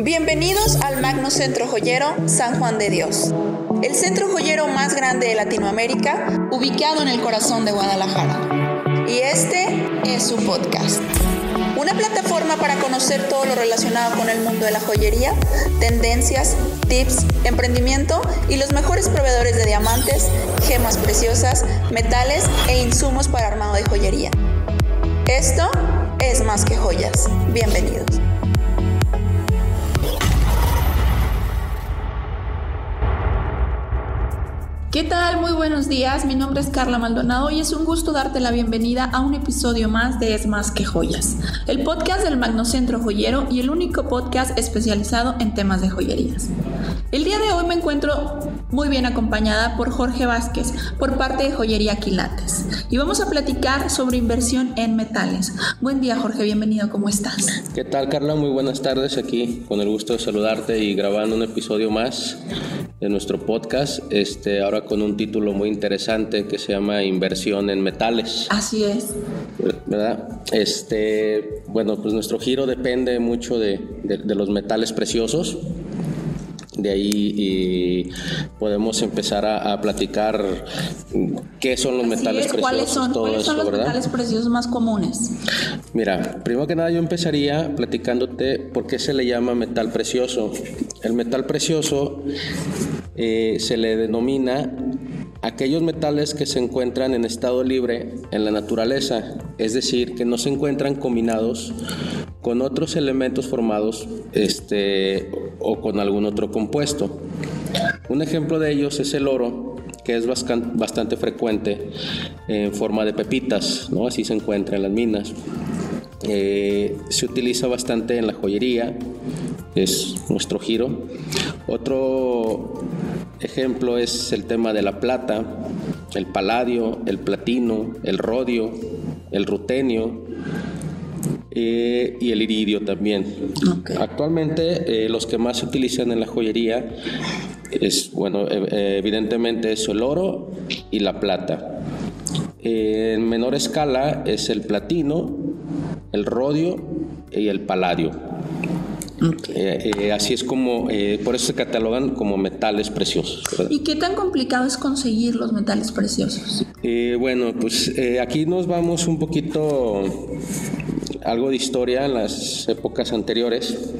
Bienvenidos al Magno Centro Joyero San Juan de Dios, el centro joyero más grande de Latinoamérica, ubicado en el corazón de Guadalajara. Y este es su podcast. Una plataforma para conocer todo lo relacionado con el mundo de la joyería, tendencias, tips, emprendimiento y los mejores proveedores de diamantes, gemas preciosas, metales e insumos para armado de joyería. Esto es más que joyas. Bienvenidos. ¿Qué tal? Muy buenos días. Mi nombre es Carla Maldonado y es un gusto darte la bienvenida a un episodio más de Es más que joyas, el podcast del Magnocentro Joyero y el único podcast especializado en temas de joyerías. El día de hoy me encuentro muy bien acompañada por Jorge Vázquez por parte de Joyería Quilates y vamos a platicar sobre inversión en metales. Buen día Jorge, bienvenido, ¿cómo estás? ¿Qué tal Carla? Muy buenas tardes aquí, con el gusto de saludarte y grabando un episodio más de nuestro podcast, este, ahora con un título muy interesante que se llama Inversión en metales. Así es. ¿Verdad? Este, bueno, pues nuestro giro depende mucho de, de los metales preciosos de ahí podemos empezar a, platicar qué son los metales preciosos. ¿Cuáles son, ¿cuáles son los metales preciosos más comunes? Mira, primero que nada yo empezaría platicándote por qué se le llama metal precioso. El metal precioso eh, se le denomina aquellos metales que se encuentran en estado libre en la naturaleza, es decir, que no se encuentran combinados con otros elementos formados este, o con algún otro compuesto. Un ejemplo de ellos es el oro, que es bastante frecuente en forma de pepitas, ¿no? así se encuentra en las minas. Eh, se utiliza bastante en la joyería, es nuestro giro. Otro ejemplo es el tema de la plata, el paladio, el platino, el rodio, el rutenio eh, y el iridio también. Actualmente eh, los que más se utilizan en la joyería es, bueno, evidentemente es el oro y la plata. en menor escala es el platino, el rodio y el paladio. Eh, eh, así es como, eh, por eso se catalogan como metales preciosos. ¿Y qué tan complicado es conseguir los metales preciosos? bueno, pues aquí nos vamos un poquito, algo de historia en las épocas anteriores.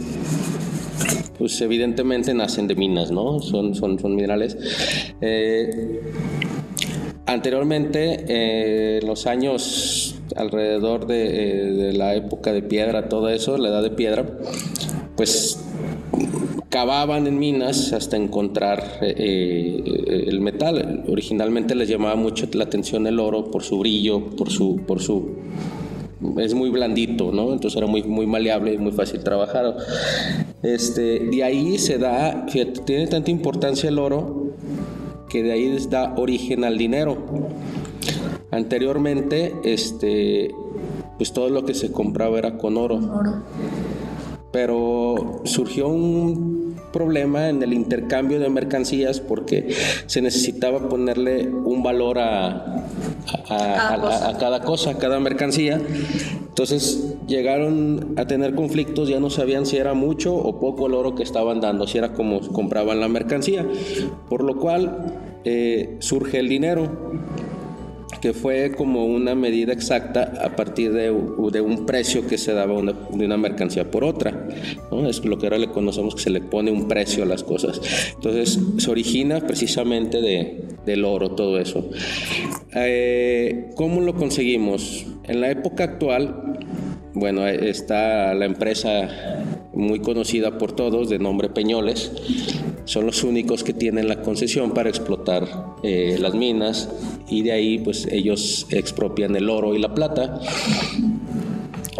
Pues evidentemente nacen de minas, ¿no? Son, son, son minerales. anteriormente, en los años alrededor de, de, la época de piedra, todo eso, la edad de piedra, pues cavaban en minas hasta encontrar eh, eh, el metal. Originalmente les llamaba mucho la atención el oro por su brillo, por su, por su es muy blandito, ¿no? Entonces era muy, muy maleable y muy fácil trabajar. Este, de ahí se da, tiene tanta importancia el oro que de ahí da origen al dinero. Anteriormente, este, pues todo lo que se compraba era con oro. oro pero surgió un problema en el intercambio de mercancías porque se necesitaba ponerle un valor a, a, cada cosa, a cada mercancía. Entonces llegaron a tener conflictos, ya no sabían si era mucho o poco el oro que estaban dando, si era como compraban la mercancía. Por lo cual eh, surge el dinero que fue como una medida exacta a partir de, un precio que se daba de una mercancía por otra. ¿no? Es lo que ahora le conocemos que se le pone un precio a las cosas. Entonces se origina precisamente de, del oro todo eso. Eh, ¿Cómo lo conseguimos? En la época actual, bueno, está la empresa muy conocida por todos de nombre Peñoles. Son los únicos que tienen la concesión para explotar eh, las minas y de ahí pues ellos expropian el oro y la plata.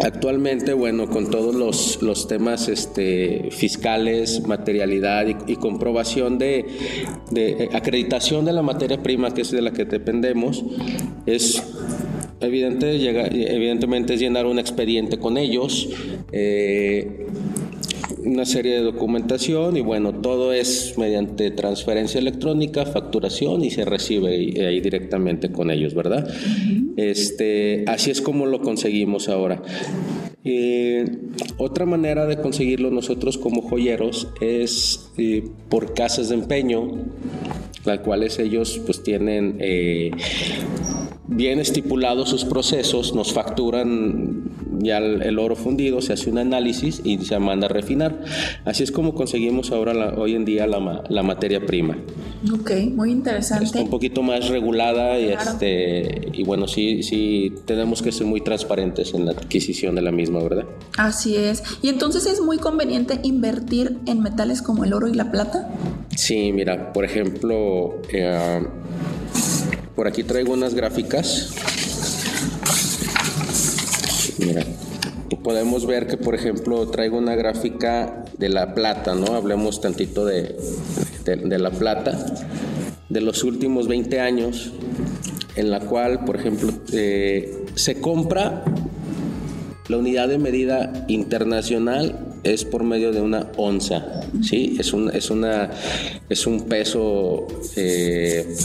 Actualmente, bueno, con todos los, los temas este, fiscales, materialidad y, comprobación de, de, eh, acreditación de la materia prima, que es de la que dependemos, es evidente, evidentemente es llenar un expediente con ellos. Eh, una serie de documentación y bueno, todo es mediante transferencia electrónica, facturación y se recibe ahí directamente con ellos, ¿verdad? Este, así es como lo conseguimos ahora. otra manera de conseguirlo nosotros como joyeros es eh, por casas de empeño, las cuales ellos pues tienen eh, bien estipulados sus procesos, nos facturan ya el, oro fundido, se hace un análisis y se manda a refinar. Así es como conseguimos ahora, hoy en día, la, materia prima. Ok, muy interesante. Está un poquito más regulada y, este, y bueno, sí, sí, tenemos que ser muy transparentes en la adquisición de la misma, ¿verdad? Así es. ¿Y entonces es muy conveniente invertir en metales como el oro y la plata? Sí, mira, por ejemplo, eh, por aquí traigo unas gráficas. Mira, podemos ver que, por ejemplo, traigo una gráfica de la plata, ¿no? Hablemos tantito de, de, la plata, de los últimos 20 años, en la cual, por ejemplo, eh, se compra la unidad de medida internacional es por medio de una onza, ¿sí? Es un, es una, es un peso eh,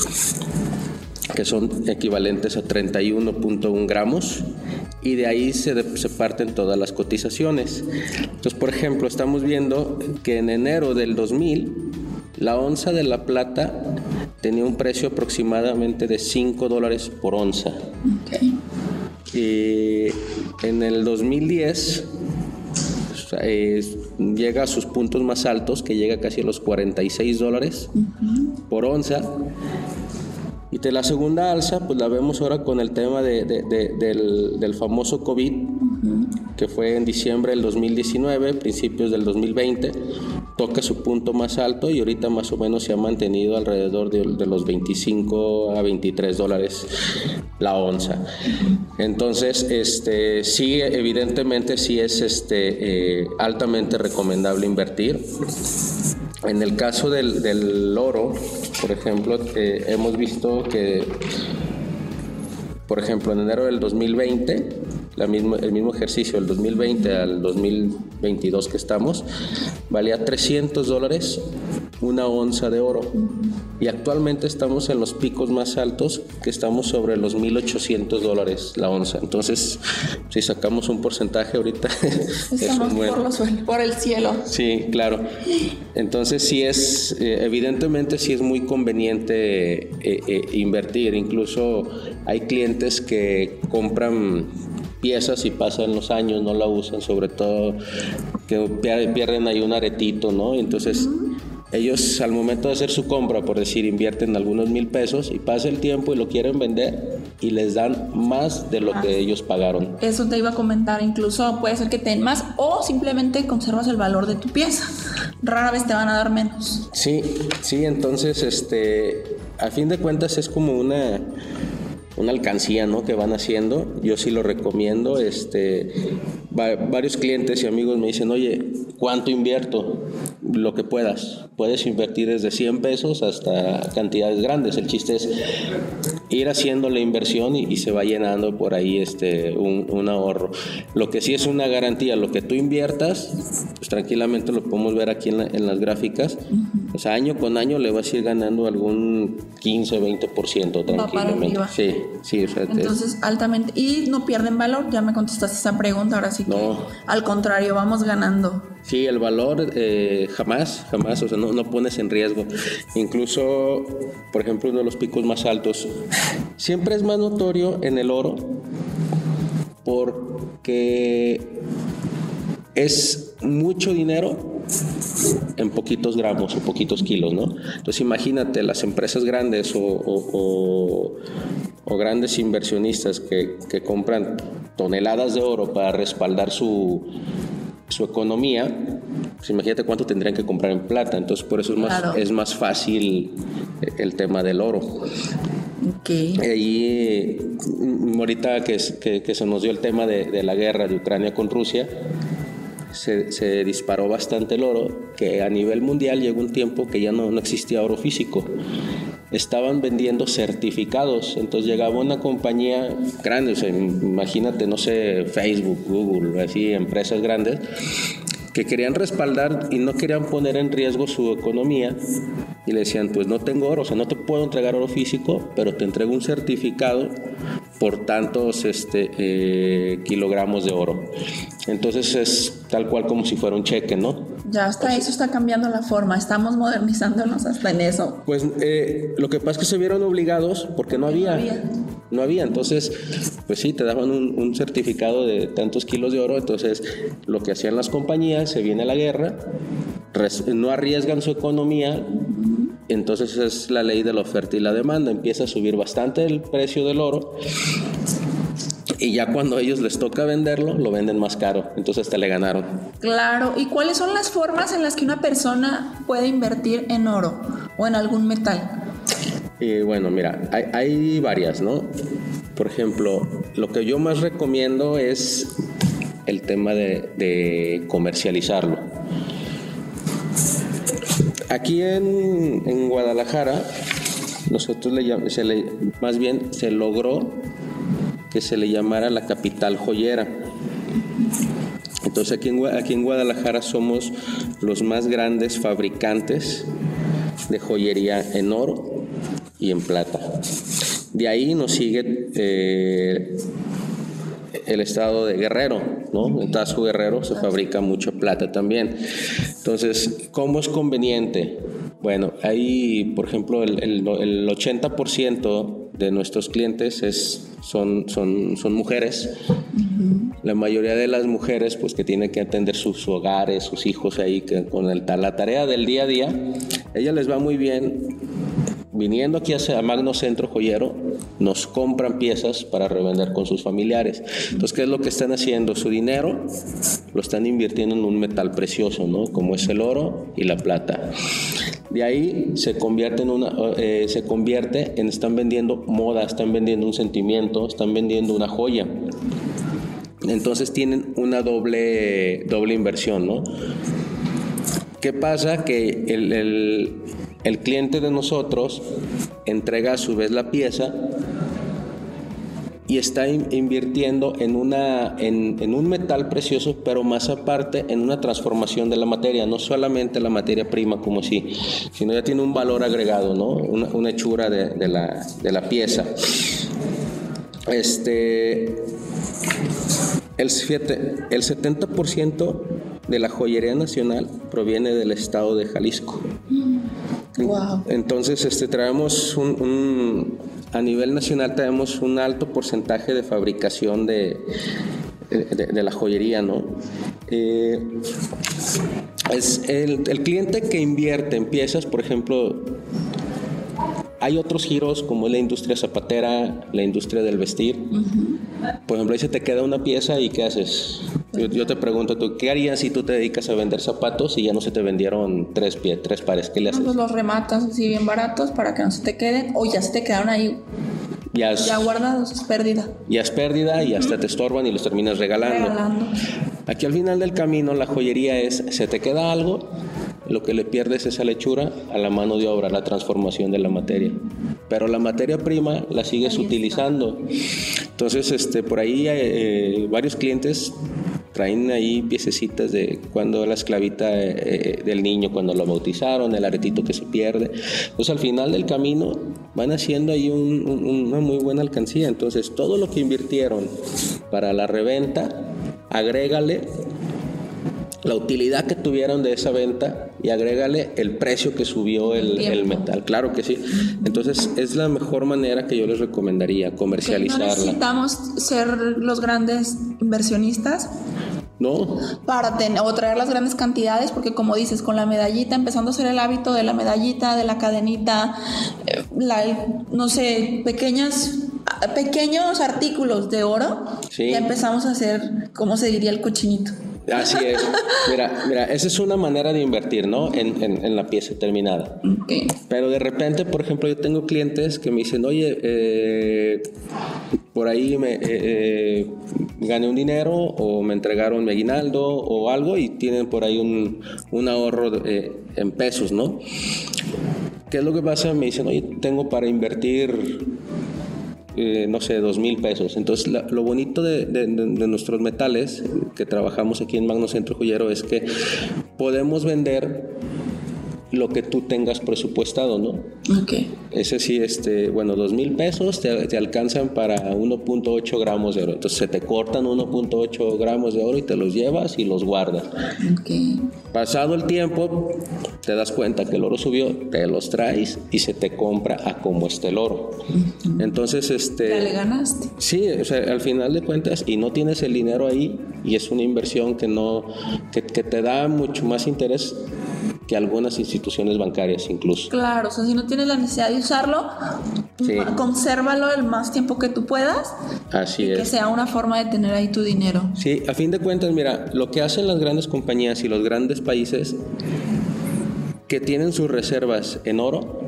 que son equivalentes a 31.1 gramos y de ahí se, se, parten todas las cotizaciones. Entonces, por ejemplo, estamos viendo que en enero del 2000 la onza de la plata tenía un precio aproximadamente de 5 dólares por onza. Y en el 2010 llega a sus puntos más altos, que llega casi a los 46 dólares por onza. Y de la segunda alza, pues la vemos ahora con el tema de, del, del, famoso COVID, que fue en diciembre del 2019, principios del 2020, toca su punto más alto y ahorita más o menos se ha mantenido alrededor de, los 25 a 23 dólares la onza. Entonces, este, sí, evidentemente sí es este, eh, altamente recomendable invertir. En el caso del, del oro, por ejemplo, eh, hemos visto que, por ejemplo, en enero del 2020, la mismo, el mismo ejercicio del 2020 al 2022 que estamos, valía 300 dólares una onza de oro. Y actualmente estamos en los picos más altos, que estamos sobre los 1.800 dólares la onza. Entonces, si sacamos un porcentaje ahorita, estamos por, por, el cielo. Sí, claro. Entonces, sí es, eh, evidentemente, sí es muy conveniente eh, eh, invertir. Incluso hay clientes que compran piezas y pasan los años, no la usan, sobre todo que pierden ahí un aretito, ¿no? Entonces, ellos al momento de hacer su compra, por decir, invierten algunos mil pesos y pasa el tiempo y lo quieren vender y les dan más de lo que ellos pagaron. Eso te iba a comentar, incluso puede ser que te den más o simplemente conservas el valor de tu pieza. Rara vez te van a dar menos. Sí, sí, entonces este, a fin de cuentas es como una una alcancía ¿no? que van haciendo. Yo sí lo recomiendo. Este, varios clientes y amigos me dicen, oye, ¿cuánto invierto? Lo que puedas. Puedes invertir desde 100 pesos hasta cantidades grandes. El chiste es ir haciendo la inversión y, se va llenando por ahí este, un, ahorro. Lo que sí es una garantía, lo que tú inviertas, pues tranquilamente lo podemos ver aquí en, las gráficas. O sea, año con año le vas a ir ganando algún 15, 20% tranquilamente. Sí, sí. Entonces, altamente. Y no pierden valor, ya me contestaste esa pregunta, ahora sí que al contrario, vamos ganando. Sí, el valor eh, jamás, jamás, o sea, no, no, pones en riesgo. Incluso, por ejemplo, uno de los picos más altos, siempre es más notorio en el oro porque es mucho dinero en poquitos gramos o poquitos kilos, ¿no? Entonces imagínate las empresas grandes o, grandes inversionistas que, que compran toneladas de oro para respaldar su, su economía, pues imagínate cuánto tendrían que comprar en plata. Entonces, por eso es más, es más fácil el tema del oro. Okay. Ahí, mm, ahorita que, que, se nos dio el tema de, de, la guerra de Ucrania con Rusia, se, se, disparó bastante el oro, que a nivel mundial llegó un tiempo que ya no, no existía oro físico estaban vendiendo certificados. Entonces llegaba una compañía grande, imagínate, no sé, Facebook, Google, así, empresas grandes, que querían respaldar y no querían poner en riesgo su economía y le decían, pues no tengo oro, o sea, no te puedo entregar oro físico, pero te entrego un certificado por tantos este, eh, kilogramos de oro. Entonces es tal cual como si fuera un cheque, ¿no? Ya hasta eso está cambiando la forma, estamos modernizándonos hasta en eso. Pues eh, lo que pasa es que se vieron obligados porque no había. No había. entonces, pues sí, te daban un, certificado de tantos kilos de oro, entonces lo que hacían las compañías, se viene la guerra, no arriesgan su economía, entonces es la ley de la oferta y la demanda, empieza a subir bastante el precio del oro y ya cuando a ellos les toca venderlo, lo venden más caro, entonces te le ganaron. Claro, ¿y cuáles son las formas en las que una persona puede invertir en oro o en algún metal? Y bueno, mira, hay, varias, ¿no? Por ejemplo, lo que yo más recomiendo es el tema de comercializarlo. Aquí en, Guadalajara, nosotros le, se le, más bien se logró que se le llamara la capital joyera. Entonces aquí en, aquí en Guadalajara somos los más grandes fabricantes de joyería en oro y en plata. De ahí nos sigue eh, el estado de Guerrero, ¿no? En Tasco Guerrero se fabrica mucho plata también. Entonces, ¿cómo es conveniente? Bueno, ahí, por ejemplo, el, el, 80% de nuestros clientes es, son, son, son mujeres. La mayoría de las mujeres, pues que tienen que atender sus hogares, sus hijos ahí, que con el, la tarea del día a día, ella les va muy bien viniendo aquí a Magno Centro Joyero, nos compran piezas para revender con sus familiares. Entonces, ¿qué es lo que están haciendo? Su dinero lo están invirtiendo en un metal precioso, ¿no? Como es el oro y la plata. De ahí se convierte en una, eh, se convierte en están vendiendo moda, están vendiendo un sentimiento, están vendiendo una joya. Entonces tienen una doble, doble inversión, ¿no? ¿Qué pasa? Que el, el cliente de nosotros entrega a su vez la pieza y está invirtiendo en, una, en, un metal precioso, pero más aparte en una transformación de la materia, no solamente la materia prima como así, sino ya tiene un valor agregado, ¿no? una, hechura de, la, de, la, pieza. Este, el, el 70% de la joyería nacional proviene del estado de Jalisco. Entonces, este, traemos un, a nivel nacional tenemos un alto porcentaje de fabricación de, de, la joyería, ¿no? Eh, es el, el, cliente que invierte en piezas, por ejemplo, hay otros giros como la industria zapatera, la industria del vestir. Por ejemplo, ahí se te queda una pieza y ¿qué haces? Yo, te pregunto, ¿tú qué harías si tú te dedicas a vender zapatos y ya no se te vendieron tres, pies, tres pares? ¿Qué le haces? pues los rematas así bien baratos para que no se te queden o ya se te quedaron ahí ya, ya, guardados, es pérdida. Ya es pérdida y hasta te estorban y los terminas regalando. regalando. Aquí al final del camino la joyería es, se te queda algo, lo que le pierdes es esa lechura a la mano de obra, la transformación de la materia. Pero la materia prima la sigues utilizando. Entonces, este, por ahí eh, varios clientes traen ahí piececitas de cuando la esclavita eh, eh, del niño, cuando lo bautizaron, el aretito que se pierde. Entonces al final del camino van haciendo ahí una muy buena alcancía. Entonces todo lo que invirtieron para la reventa, agrégale la utilidad que tuvieron de esa venta y agrégale el precio que subió el, metal. Claro que sí. Entonces es la mejor manera que yo les recomendaría comercializarla. No necesitamos ser los grandes inversionistas. No. Para tener, o traer las grandes cantidades, porque como dices, con la medallita, empezando a ser el hábito de la medallita, de la cadenita, eh, la, no sé, pequeñas pequeños artículos de oro, ya empezamos a hacer, ¿cómo se diría el cochinito? Así es. Mira, mira, esa es una manera de invertir, ¿no? En, en, la pieza terminada. Pero de repente, por ejemplo, yo tengo clientes que me dicen, oye, eh, por ahí me eh, eh, gané un dinero o me entregaron mi aguinaldo o algo y tienen por ahí un, un ahorro en pesos, ¿no? ¿Qué es lo que pasa? Me dicen, oye, tengo para invertir eh, no sé, dos mil pesos. Entonces, lo bonito de, nuestros metales que trabajamos aquí en Magno Centro Joyero es que podemos vender lo que tú tengas presupuestado, ¿no? Ok. Ese sí, este, bueno, dos mil pesos te, te alcanzan para 1.8 gramos de oro. Entonces se te cortan 1.8 gramos de oro y te los llevas y los guardas. Ok. Pasado el tiempo, te das cuenta que el oro subió, te los traes y se te compra a como esté el oro. Entonces, este... Ya le ganaste. Sí, o sea, al final de cuentas, y no tienes el dinero ahí, y es una inversión que no, que, que te da mucho más interés que algunas instituciones bancarias incluso. Claro, o sea, si no tienes la necesidad de usarlo, Sí. consérvalo el más tiempo que tú puedas, Así que es. sea una forma de tener ahí tu dinero. Sí, a fin de cuentas, mira, lo que hacen las grandes compañías y los grandes países que tienen sus reservas en oro,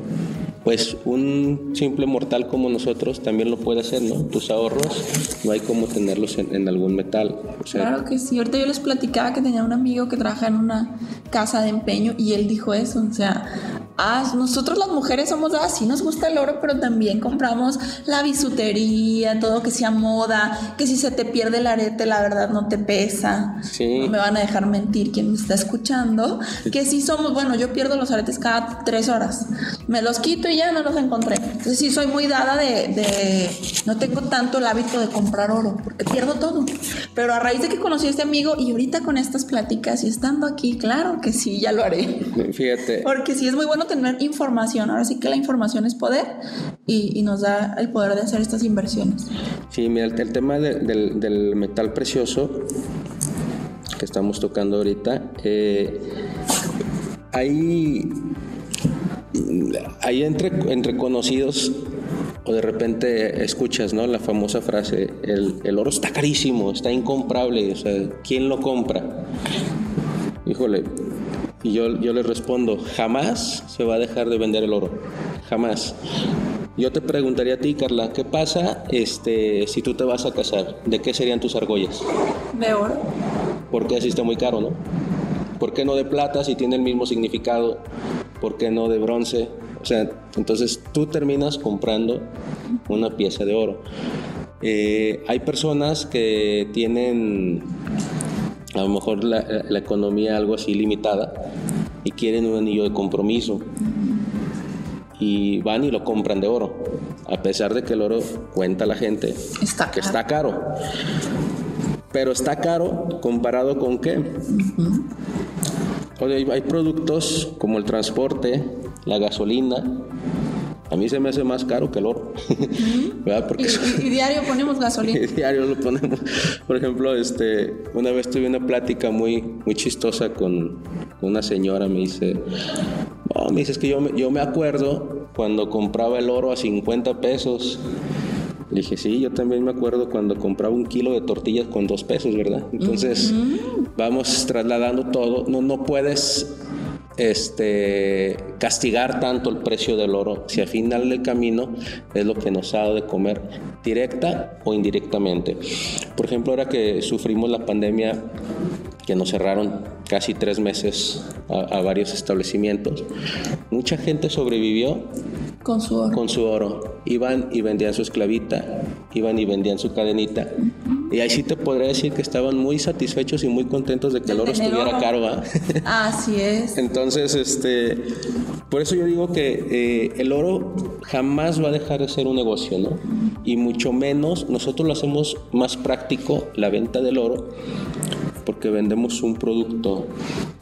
pues un simple mortal como nosotros también lo puede hacer, ¿no? Tus ahorros no hay como tenerlos en, en algún metal. O sea, Claro que sí. Ahorita yo les platicaba que tenía un amigo que trabaja en una casa de empeño y él dijo eso. O sea, ah, nosotros las mujeres somos así, nos gusta el oro, pero también compramos la bisutería, todo que sea moda, que si se te pierde el arete, la verdad no te pesa. Sí. No me van a dejar mentir quien me está escuchando. Que sí somos, bueno, yo pierdo los aretes cada tres horas. Me los quito y ya no los encontré. Entonces sí soy muy dada de, de- no tengo tanto el hábito de comprar oro, porque pierdo todo. Pero a raíz de que conocí a este amigo y ahorita con estas pláticas y estando aquí, claro que sí, ya lo haré. fíjate, Porque sí es muy bueno tener información. Ahora sí que la información es poder y, nos da el poder de hacer estas inversiones. sí, mira, el, tema de- del, del metal precioso que estamos tocando ahorita, eh, hay, hay entre, entre conocidos o de repente escuchas, ¿no? La famosa frase, el, el oro está carísimo, está incomprable, o sea, ¿quién lo compra? Híjole, y yo, yo les respondo, jamás se va a dejar de vender el oro, jamás. Yo te preguntaría a ti, Carla, ¿qué pasa este, si tú te vas a casar? ¿De qué serían tus argollas? De oro. Porque así está muy caro, ¿no? ¿Por qué no de plata si tiene el mismo significado? ¿Por qué no de bronce? O sea, entonces tú terminas comprando una pieza de oro. Eh, hay personas que tienen a lo mejor la, la economía algo así limitada y quieren un anillo de compromiso y van y lo compran de oro, a pesar de que el oro cuenta la gente Está que está caro. Pero está caro comparado con qué? Hay productos como el transporte, la gasolina. A mí se me hace más caro que el oro. ¿Verdad? Y, Porque y- y diario ponemos gasolina. diario lo ponemos. Por ejemplo, este, una vez tuve una plática muy, muy chistosa con una señora. Me dice, no, me dice, es que yo, me- yo me acuerdo cuando compraba el oro a 50 pesos. Le dije, sí, yo también me acuerdo cuando compraba un kilo de tortillas con dos pesos, ¿verdad? Entonces, vamos trasladando todo. No, no puedes este, castigar tanto el precio del oro si al final del camino es lo que nos ha dado de comer directa o indirectamente. Por ejemplo, ahora que sufrimos la pandemia, que nos cerraron casi tres meses a, a varios establecimientos, mucha gente sobrevivió Con su oro. con su oro. Iban y vendían su esclavita, iban y vendían su cadenita. Y ahí sí te podría decir que estaban muy satisfechos y muy contentos de que el oro estuviera oro. caro. ¿va? Así es. Entonces, este, por eso yo digo que eh, el oro jamás va a dejar de ser un negocio, ¿no? Y mucho menos, nosotros lo hacemos más práctico, la venta del oro, porque vendemos un producto,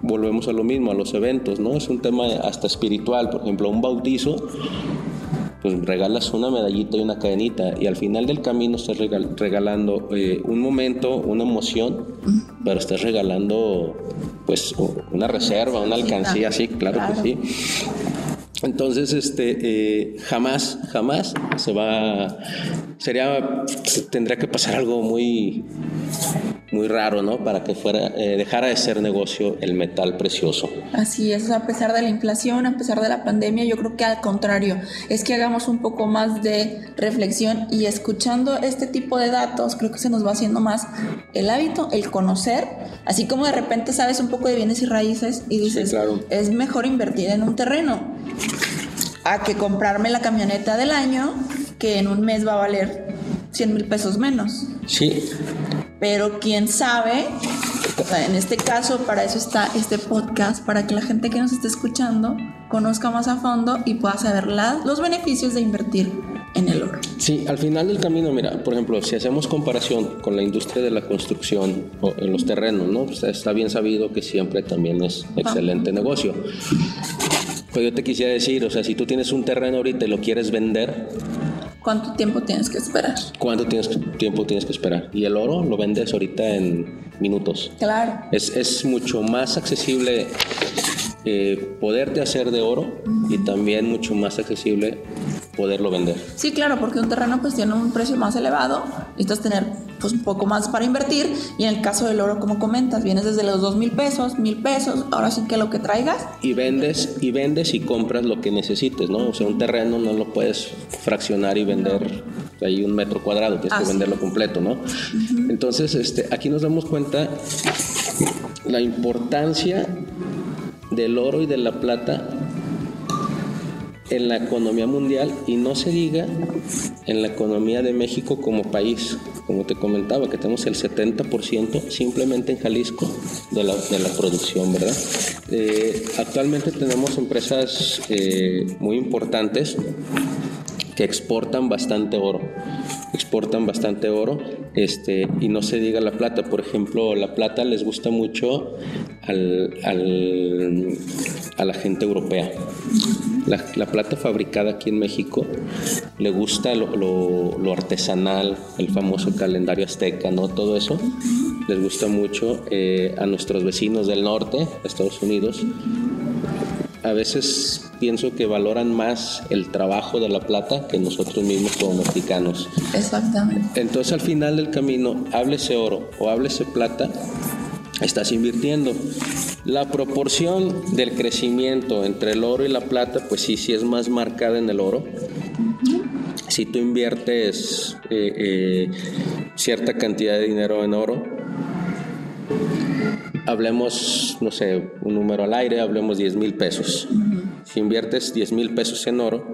volvemos a lo mismo, a los eventos, ¿no? Es un tema hasta espiritual, por ejemplo, un bautizo, pues regalas una medallita y una cadenita y al final del camino estás regal- regalando eh, un momento, una emoción, pero estás regalando pues una reserva, una alcancía, sí, claro, Claro. que sí. Entonces, este, eh, jamás, jamás se va, sería, tendría que pasar algo muy, muy raro, ¿no? Para que fuera, eh, dejara de ser negocio el metal precioso. Así es, a pesar de la inflación, a pesar de la pandemia, yo creo que al contrario, es que hagamos un poco más de reflexión y escuchando este tipo de datos, creo que se nos va haciendo más el hábito, el conocer, así como de repente sabes un poco de bienes y raíces y dices, claro. es mejor invertir en un terreno a que comprarme la camioneta del año que en un mes va a valer 100 mil pesos menos. Sí, Pero quién sabe en este caso, para eso está este podcast, para que la gente que nos esté escuchando conozca más a fondo y pueda saber los beneficios de invertir en el oro. Sí, al final del camino, mira, por ejemplo, si hacemos comparación con la industria de la construcción o en los terrenos, ¿no? está bien sabido que siempre también es excelente negocio. Pero yo te quisiera decir, o sea, si tú tienes un terreno ahorita y lo quieres vender, ¿Cuánto tiempo tienes que esperar? ¿Cuánto tienes, tiempo tienes que esperar? Y el oro lo vendes ahorita en minutos. Claro. Es, es mucho más accesible eh, poderte hacer de oro y también mucho más accesible poderlo vender. Sí, claro, porque un terreno pues tiene un precio más elevado, necesitas tener pues un poco más para invertir y en el caso del oro como comentas, vienes desde los dos mil pesos, mil pesos, ahora sí que lo que traigas. Y vendes y vendes y compras lo que necesites, ¿no? O sea, un terreno no lo puedes fraccionar y vender ahí un metro cuadrado, tienes que venderlo completo, ¿no? Entonces, este, aquí nos damos cuenta la importancia del oro y de la plata en la economía mundial y no se diga en la economía de México como país. Como te comentaba, que tenemos el 70% simplemente en Jalisco de la, de la producción, ¿verdad? Eh, actualmente tenemos empresas eh, muy importantes que exportan bastante oro. Exportan bastante oro este, y no se diga la plata. Por ejemplo, la plata les gusta mucho al, a la gente europea. La, plata fabricada aquí en México le gusta lo, artesanal, el famoso calendario azteca, ¿no? Todo eso les gusta mucho eh, a nuestros vecinos del norte, Estados Unidos. A veces pienso que valoran más el trabajo de la plata que nosotros mismos como mexicanos. Exactamente. Entonces al final del camino, háblese oro o háblese plata, estás invirtiendo. La proporción del crecimiento entre el oro y la plata, pues sí, sí es más marcada en el oro. Si tú inviertes eh, eh, cierta cantidad de dinero en oro, hablemos, no sé, un número al aire, hablemos 10 mil pesos. Si inviertes 10 mil pesos en oro,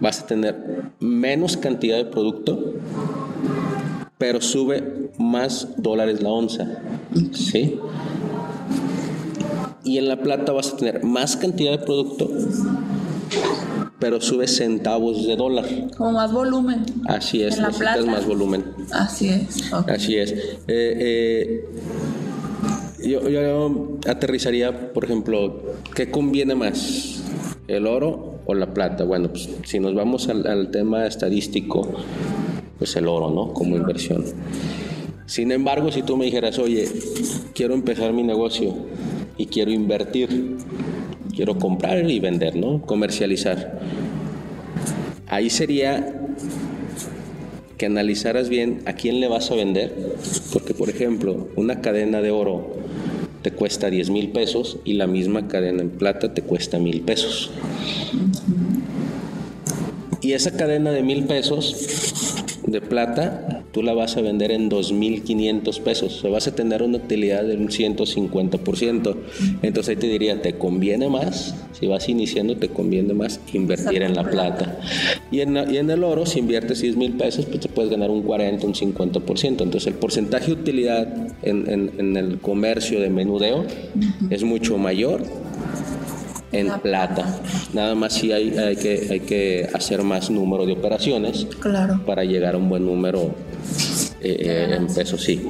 vas a tener menos cantidad de producto, pero sube más dólares la onza. ¿Sí? Y en la plata vas a tener más cantidad de producto, pero sube centavos de dólar. Como más volumen. Así es, necesitas más volumen. Así es. Así es. Eh, eh, yo, yo, aterrizaría, por ejemplo, ¿qué conviene más? ¿El oro o la plata? Bueno, pues si nos vamos al, al tema estadístico, pues el oro, ¿no? Como inversión. Sin embargo, si tú me dijeras, oye, quiero empezar mi negocio y quiero invertir, quiero comprar y vender, ¿no? Comercializar. Ahí sería que analizaras bien a quién le vas a vender, porque por ejemplo, una cadena de oro te cuesta 10 mil pesos y la misma cadena en plata te cuesta mil pesos. Y esa cadena de mil pesos de plata, tú la vas a vender en 2.500 pesos. O sea, vas a tener una utilidad de un 150%. Entonces ahí te diría, te conviene más, si vas iniciando, te conviene más invertir en la plata. Y en, y en el oro, si inviertes 10 mil pesos, pues te puedes ganar un 40, un 50%. Entonces el porcentaje de utilidad en, en, en el comercio de menudeo es mucho mayor en plata. Nada más si hay, hay, que, hay que hacer más número de operaciones claro. para llegar a un buen número eh, eh, en pesos, sí.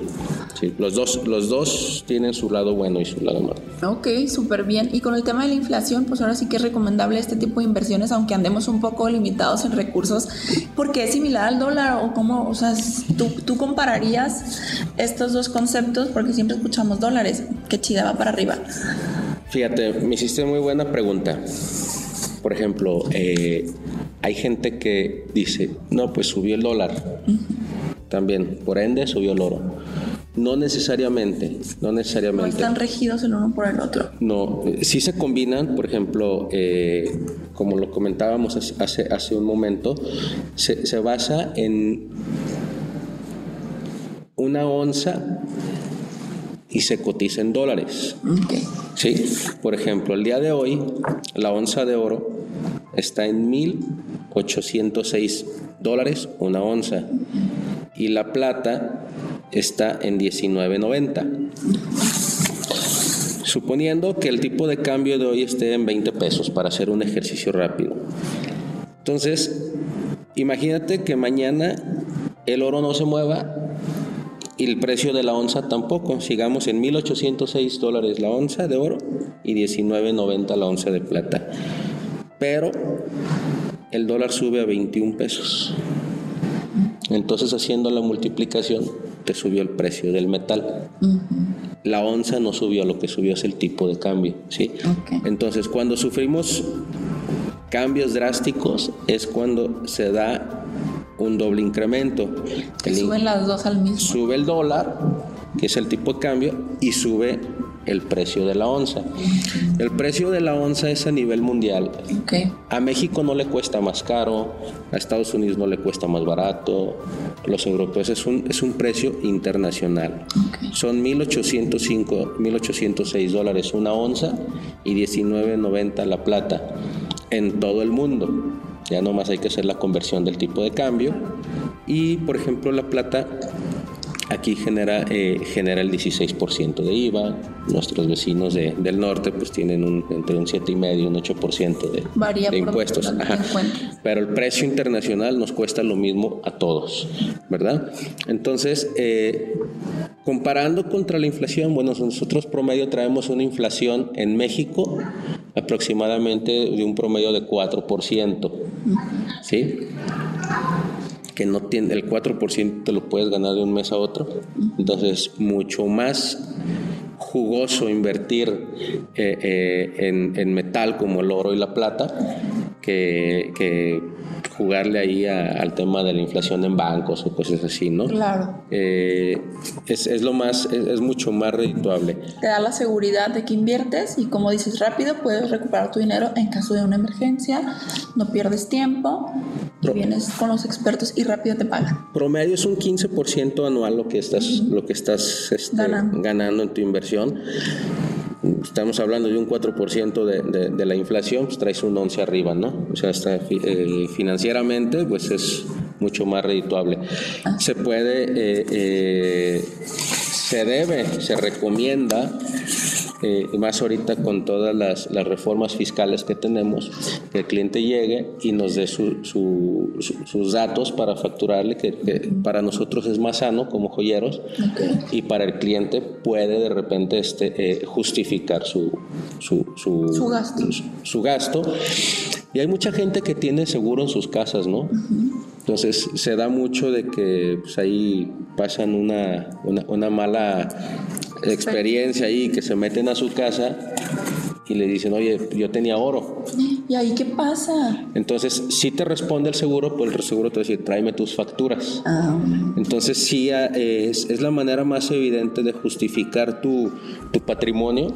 sí. Los, dos, los dos tienen su lado bueno y su lado malo. Ok, súper bien. Y con el tema de la inflación, pues ahora sí que es recomendable este tipo de inversiones, aunque andemos un poco limitados en recursos, porque es similar al dólar o cómo, o sea, tú, tú compararías estos dos conceptos, porque siempre escuchamos dólares, que chida va para arriba. Fíjate, me hiciste muy buena pregunta. Por ejemplo, eh, hay gente que dice, no, pues subió el dólar. También, por ende, subió el oro. No necesariamente, no necesariamente. No están regidos el uno por el otro. No, sí se combinan, por ejemplo, eh, como lo comentábamos hace, hace un momento, se, se basa en una onza y se cotiza en dólares. Sí, por ejemplo, el día de hoy la onza de oro está en 1.806 dólares una onza y la plata está en 19.90. Suponiendo que el tipo de cambio de hoy esté en 20 pesos para hacer un ejercicio rápido. Entonces, imagínate que mañana el oro no se mueva y el precio de la onza tampoco. Sigamos en 1.806 dólares la onza de oro y 19.90 la onza de plata. Pero el dólar sube a 21 pesos. Entonces haciendo la multiplicación te subió el precio del metal. La onza no subió, lo que subió es el tipo de cambio. ¿sí? Entonces cuando sufrimos cambios drásticos es cuando se da un doble incremento. suben las dos al mismo. Sube el dólar, que es el tipo de cambio, y sube el precio de la onza. El precio de la onza es a nivel mundial. A México no le cuesta más caro, a Estados Unidos no le cuesta más barato, los europeos es un, es un precio internacional. Son 1.805, 1.806 dólares una onza y 19.90 la plata en todo el mundo. Ya nomás hay que hacer la conversión del tipo de cambio. Y por ejemplo la plata aquí genera, eh, genera el 16% de IVA. Nuestros vecinos del norte pues tienen un, entre un 7,5 y un 8% de, de impuestos. Pero el precio internacional nos cuesta lo mismo a todos, ¿verdad? Entonces, eh, comparando contra la inflación, bueno, nosotros promedio traemos una inflación en México aproximadamente de un promedio de 4%. ¿Sí? Que no tiene el 4% te lo puedes ganar de un mes a otro. Entonces, mucho más jugoso invertir eh, eh, en, metal como el oro y la plata que, que jugarle ahí al tema de la inflación en bancos o cosas así, ¿no? Claro. Eh, es, es, lo más, es, mucho más redituable. Te da la seguridad de que inviertes y como dices rápido puedes recuperar tu dinero en caso de una emergencia, no pierdes tiempo, vienes con los expertos y rápido te pagan. Promedio es un 15% anual lo que estás, lo que estás este, ganando en tu inversión estamos hablando de un 4% de, de, la inflación, pues traes un 11 arriba, ¿no? O sea, está, eh, financieramente, pues es mucho más redituable. Ah. Se puede, eh, eh, se debe, se recomienda eh, más ahorita con todas las, las, reformas fiscales que tenemos, que el cliente llegue y nos dé su, sus datos para facturarle, que, para nosotros es más sano como joyeros y para el cliente puede de repente este, eh, justificar su, su, su, gasto. Su, gasto. Y hay mucha gente que tiene seguro en sus casas, ¿no? Entonces se da mucho de que pues, ahí pasan una, una, una mala experiencia ahí, que se meten a su casa y le dicen, oye, yo tenía oro. ¿Y ahí qué pasa? Entonces, si te responde el seguro, pues el seguro te va a decir, tráeme tus facturas. Ah. Entonces, sí, es, es, la manera más evidente de justificar tu, tu patrimonio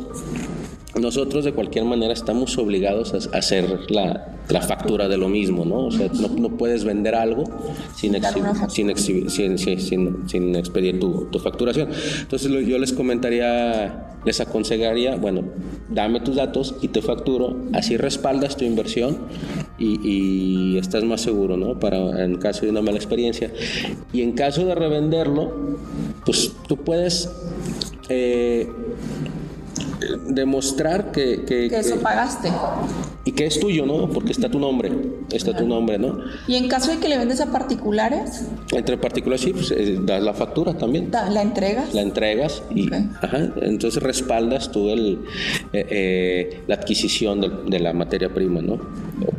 nosotros de cualquier manera estamos obligados a hacer la, factura de lo mismo, ¿no? O sea, no, puedes vender algo sin, sin, sin, sin, expedir tu, facturación. Entonces yo les comentaría, les aconsejaría, bueno, dame tus datos y te facturo, así respaldas tu inversión y, estás más seguro, ¿no? Para en caso de una mala experiencia. Y en caso de revenderlo, pues tú puedes... Eh, demostrar que, que, eso pagaste. Y que es tuyo, ¿no? Porque está tu nombre, está tu nombre, ¿no? ¿Y en caso de que le vendes a particulares? Entre particulares sí, pues eh, das la factura también. ¿La entregas? La entregas y ajá, entonces respaldas tú el, eh, eh, la adquisición de, de, la materia prima, ¿no?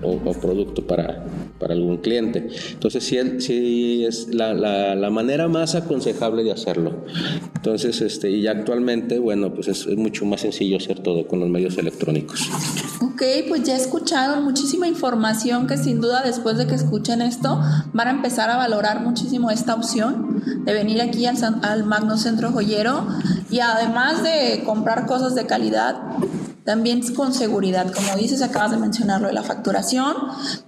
O, producto para, para, algún cliente. Entonces sí, sí es la, la, la, manera más aconsejable de hacerlo. Entonces, este, y actualmente, bueno, pues es, es mucho más sencillo hacer todo con los medios electrónicos. Ok, pues ya escucharon muchísima información que sin duda después de que escuchen esto van a empezar a valorar muchísimo esta opción de venir aquí al, al Magno Centro Joyero y además de comprar cosas de calidad, también con seguridad, como dices, acabas de mencionarlo de la facturación,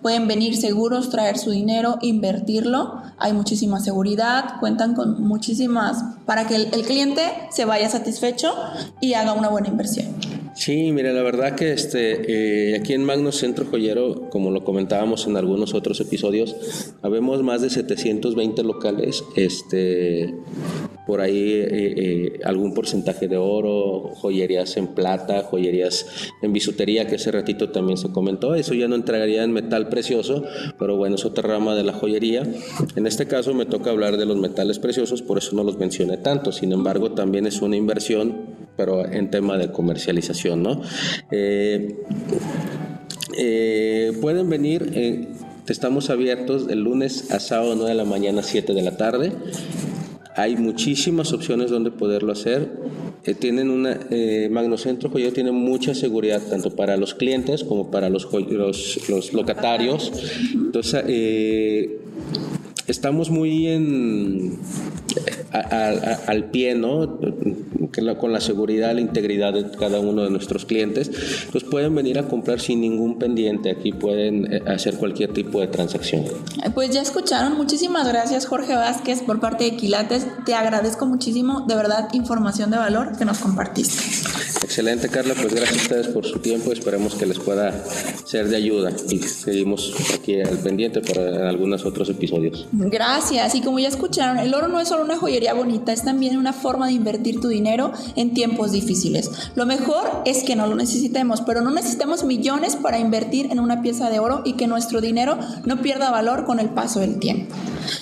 pueden venir seguros, traer su dinero, invertirlo, hay muchísima seguridad, cuentan con muchísimas para que el, cliente se vaya satisfecho y haga una buena inversión. Sí, mira, la verdad que este, eh, aquí en Magno Centro Joyero, como lo comentábamos en algunos otros episodios, habemos más de 720 locales este, por ahí eh, eh, algún porcentaje de oro, joyerías en plata, joyerías en bisutería, que ese ratito también se comentó. Eso ya no entraría en metal precioso, pero bueno, es otra rama de la joyería. En este caso me toca hablar de los metales preciosos, por eso no los mencioné tanto. Sin embargo, también es una inversión pero en tema de comercialización, ¿no? Eh, pueden venir, estamos abiertos de lunes a sábado 9 de la mañana, 7 de la tarde. Hay muchísimas opciones donde poderlo hacer. Eh, tienen una, eh, Magnocentro Joyero tiene mucha seguridad tanto para los clientes como para los, los, locatarios. Entonces, eh, estamos muy en, al pie, ¿no? con la seguridad, la integridad de cada uno de nuestros clientes, pues pueden venir a comprar sin ningún pendiente. Aquí pueden eh, hacer cualquier tipo de transacción. Pues ya escucharon. Muchísimas gracias, Jorge Vázquez, por parte de Quilates. Te agradezco muchísimo, de verdad, información de valor que nos compartiste. Excelente, Carla. Pues gracias a ustedes por su tiempo. Esperemos que les pueda ser de ayuda y seguimos aquí al pendiente para algunos otros episodios. Gracias. Y como ya escucharon, el oro no es solo una joyería bonita, es también una forma de invertir tu dinero en tiempos difíciles. Lo mejor es que no lo necesitemos, pero no necesitamos millones para invertir en una pieza de oro y que nuestro dinero no pierda valor con el paso del tiempo.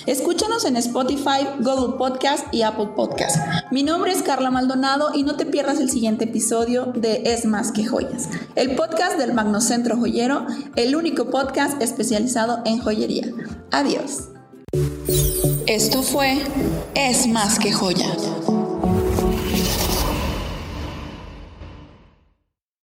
Escúchanos en Spotify, Google Podcast y Apple Podcast. Mi nombre es Carla Maldonado y no te pierdas el siguiente episodio de Es más que joyas, el podcast del Magnocentro Joyero, el único podcast especializado en joyería. Adiós. Esto fue Es más que joyas.